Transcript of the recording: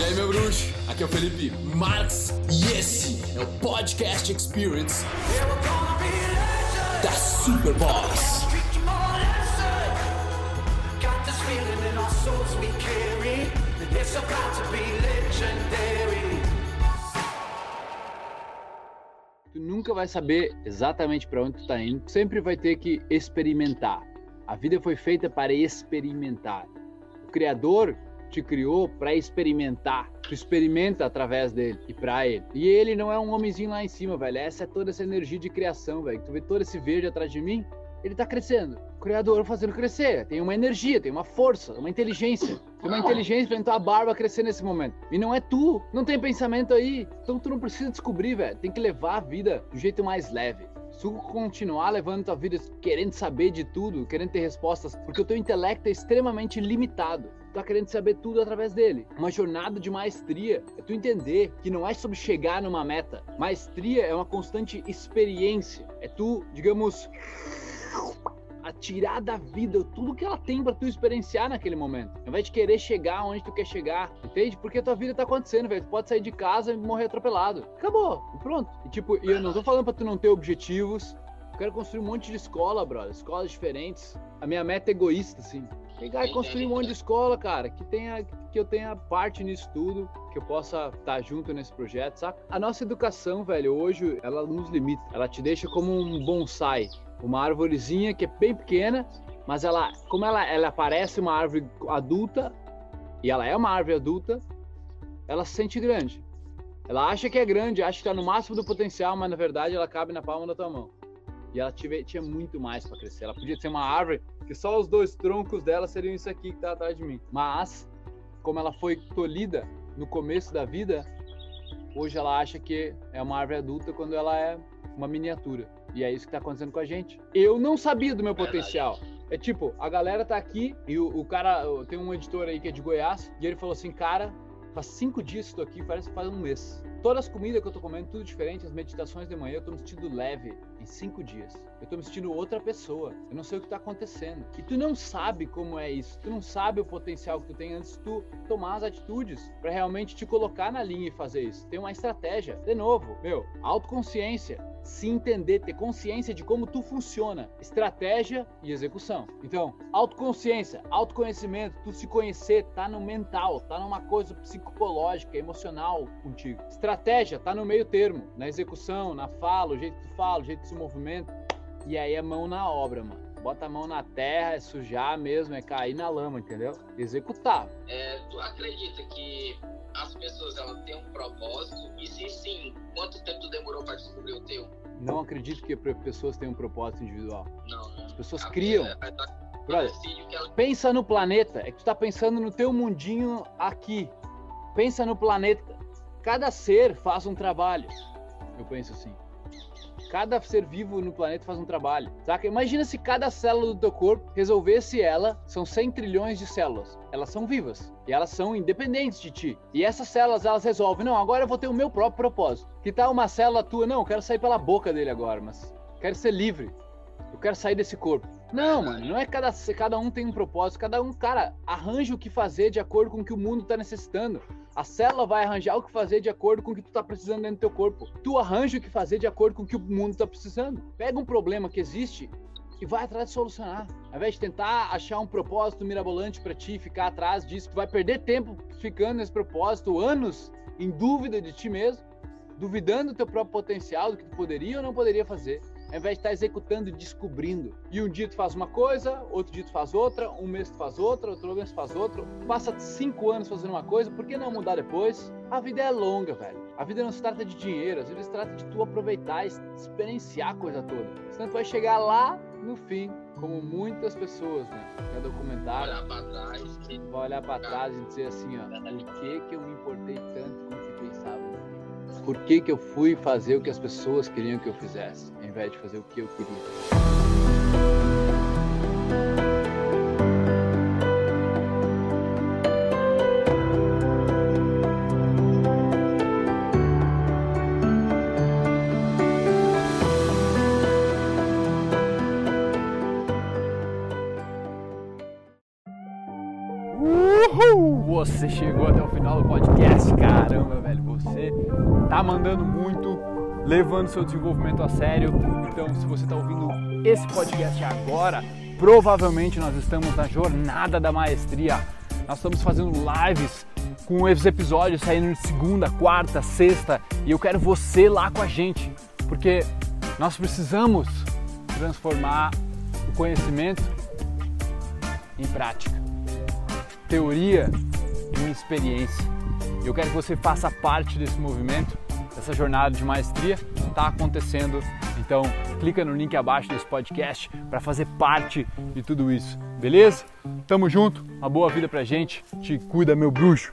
E aí, meu bruxo? Aqui é o Felipe Marx e esse é o Podcast Experience da Superboss. Tu nunca vai saber exatamente para onde tu tá indo. Sempre vai ter que experimentar. A vida foi feita para experimentar. O Criador te criou para experimentar. Tu experimenta através dele e para ele. E ele não é um homenzinho lá em cima, velho. Essa é toda essa energia de criação, velho. Tu vê todo esse verde atrás de mim, ele tá crescendo. O criador fazendo crescer. Tem uma energia, tem uma força, uma inteligência. Tem uma inteligência pra tua barba crescer nesse momento. E não é tu. Não tem pensamento aí. Então tu não precisa descobrir, velho. Tem que levar a vida do jeito mais leve. Se tu continuar levando tua vida querendo saber de tudo, querendo ter respostas, porque o teu intelecto é extremamente limitado. Tu tá querendo saber tudo através dele. Uma jornada de maestria é tu entender que não é sobre chegar numa meta. Maestria é uma constante experiência. É tu, digamos, a tirar da vida tudo que ela tem para tu experienciar naquele momento. Ao invés de querer chegar onde tu quer chegar, entende? Porque tua vida tá acontecendo, velho. Tu pode sair de casa e morrer atropelado. Acabou, e pronto. E tipo, e eu não tô falando para tu não ter objetivos. Eu quero construir um monte de escola, brother. Escolas diferentes. A minha meta é egoísta, assim. Pegar e construir um monte de escola, cara, que tenha que eu tenha parte nisso tudo, que eu possa estar tá junto nesse projeto, saca? A nossa educação, velho, hoje, ela nos limita. Ela te deixa como um bonsai uma árvorezinha que é bem pequena, mas ela, como ela, ela parece uma árvore adulta, e ela é uma árvore adulta, ela se sente grande. Ela acha que é grande, acha que está no máximo do potencial, mas na verdade ela cabe na palma da tua mão. E ela tive, tinha muito mais para crescer. Ela podia ser uma árvore que só os dois troncos dela seriam isso aqui que está atrás de mim. Mas, como ela foi tolhida no começo da vida, hoje ela acha que é uma árvore adulta quando ela é uma miniatura. E é isso que tá acontecendo com a gente. Eu não sabia do meu potencial. É tipo, a galera tá aqui e o, o cara, tem um editor aí que é de Goiás, e ele falou assim, cara, faz cinco dias que estou aqui, parece que faz um mês. Todas as comidas que eu tô comendo, tudo diferente, as meditações de manhã, eu tô me sentindo leve em cinco dias. Eu tô me sentindo outra pessoa. Eu não sei o que tá acontecendo. E tu não sabe como é isso. Tu não sabe o potencial que tu tem antes de tu tomar as atitudes para realmente te colocar na linha e fazer isso. Tem uma estratégia. De novo, meu, autoconsciência se entender, ter consciência de como tu funciona, estratégia e execução. Então, autoconsciência, autoconhecimento, tu se conhecer, tá no mental, tá numa coisa psicológica, emocional contigo. Estratégia tá no meio termo, na execução, na fala, o jeito que tu fala, o jeito que se movimenta. E aí é mão na obra, mano. Bota a mão na terra, é sujar mesmo, é cair na lama, entendeu? Executar. É, tu acredita que as pessoas elas têm um propósito? E se sim, quanto tempo tu demorou para descobrir o teu? Não acredito que pessoas tenham um propósito individual. Não, né? As pessoas a criam. É, é, Brother, ela... pensa no planeta. É que tu tá pensando no teu mundinho aqui. Pensa no planeta. Cada ser faz um trabalho. Eu penso assim. Cada ser vivo no planeta faz um trabalho, saca? Imagina se cada célula do teu corpo resolvesse ela, são 100 trilhões de células. Elas são vivas e elas são independentes de ti. E essas células, elas resolvem, não, agora eu vou ter o meu próprio propósito. Que tal uma célula tua? Não, eu quero sair pela boca dele agora, mas quero ser livre. Eu quero sair desse corpo. Não, mano, não é cada, cada um tem um propósito, cada um, cara, arranja o que fazer de acordo com o que o mundo tá necessitando. A célula vai arranjar o que fazer de acordo com o que tu tá precisando dentro do teu corpo. Tu arranja o que fazer de acordo com o que o mundo tá precisando. Pega um problema que existe e vai atrás de solucionar. Ao invés de tentar achar um propósito mirabolante para ti, ficar atrás disso, tu vai perder tempo ficando nesse propósito, anos em dúvida de ti mesmo, duvidando do teu próprio potencial, do que tu poderia ou não poderia fazer ao invés de estar executando e descobrindo. E um dia tu faz uma coisa, outro dia tu faz outra, um mês tu faz outra, outro mês tu faz outra. Passa cinco anos fazendo uma coisa, por que não mudar depois? A vida é longa, velho. A vida não se trata de dinheiro, às vezes se trata de tu aproveitar e experienciar a coisa toda. Senão tu vai chegar lá no fim, como muitas pessoas, né? É documentário. Olhar pra trás. Vai olhar pra trás e dizer assim, ó, por que que eu me importei tanto com o que pensava? Por que que eu fui fazer o que as pessoas queriam que eu fizesse? Invés de fazer o que eu queria. Você chegou até o final do podcast, caramba, velho. Você tá mandando muito, levando seu desenvolvimento a sério. Então, se você está ouvindo esse podcast agora, provavelmente nós estamos na jornada da maestria. Nós estamos fazendo lives com esses episódios saindo de segunda, quarta, sexta e eu quero você lá com a gente, porque nós precisamos transformar o conhecimento em prática, teoria em experiência. Eu quero que você faça parte desse movimento, dessa jornada de maestria, está acontecendo. Então, clica no link abaixo desse podcast para fazer parte de tudo isso. Beleza? Tamo junto, uma boa vida pra gente. Te cuida, meu bruxo.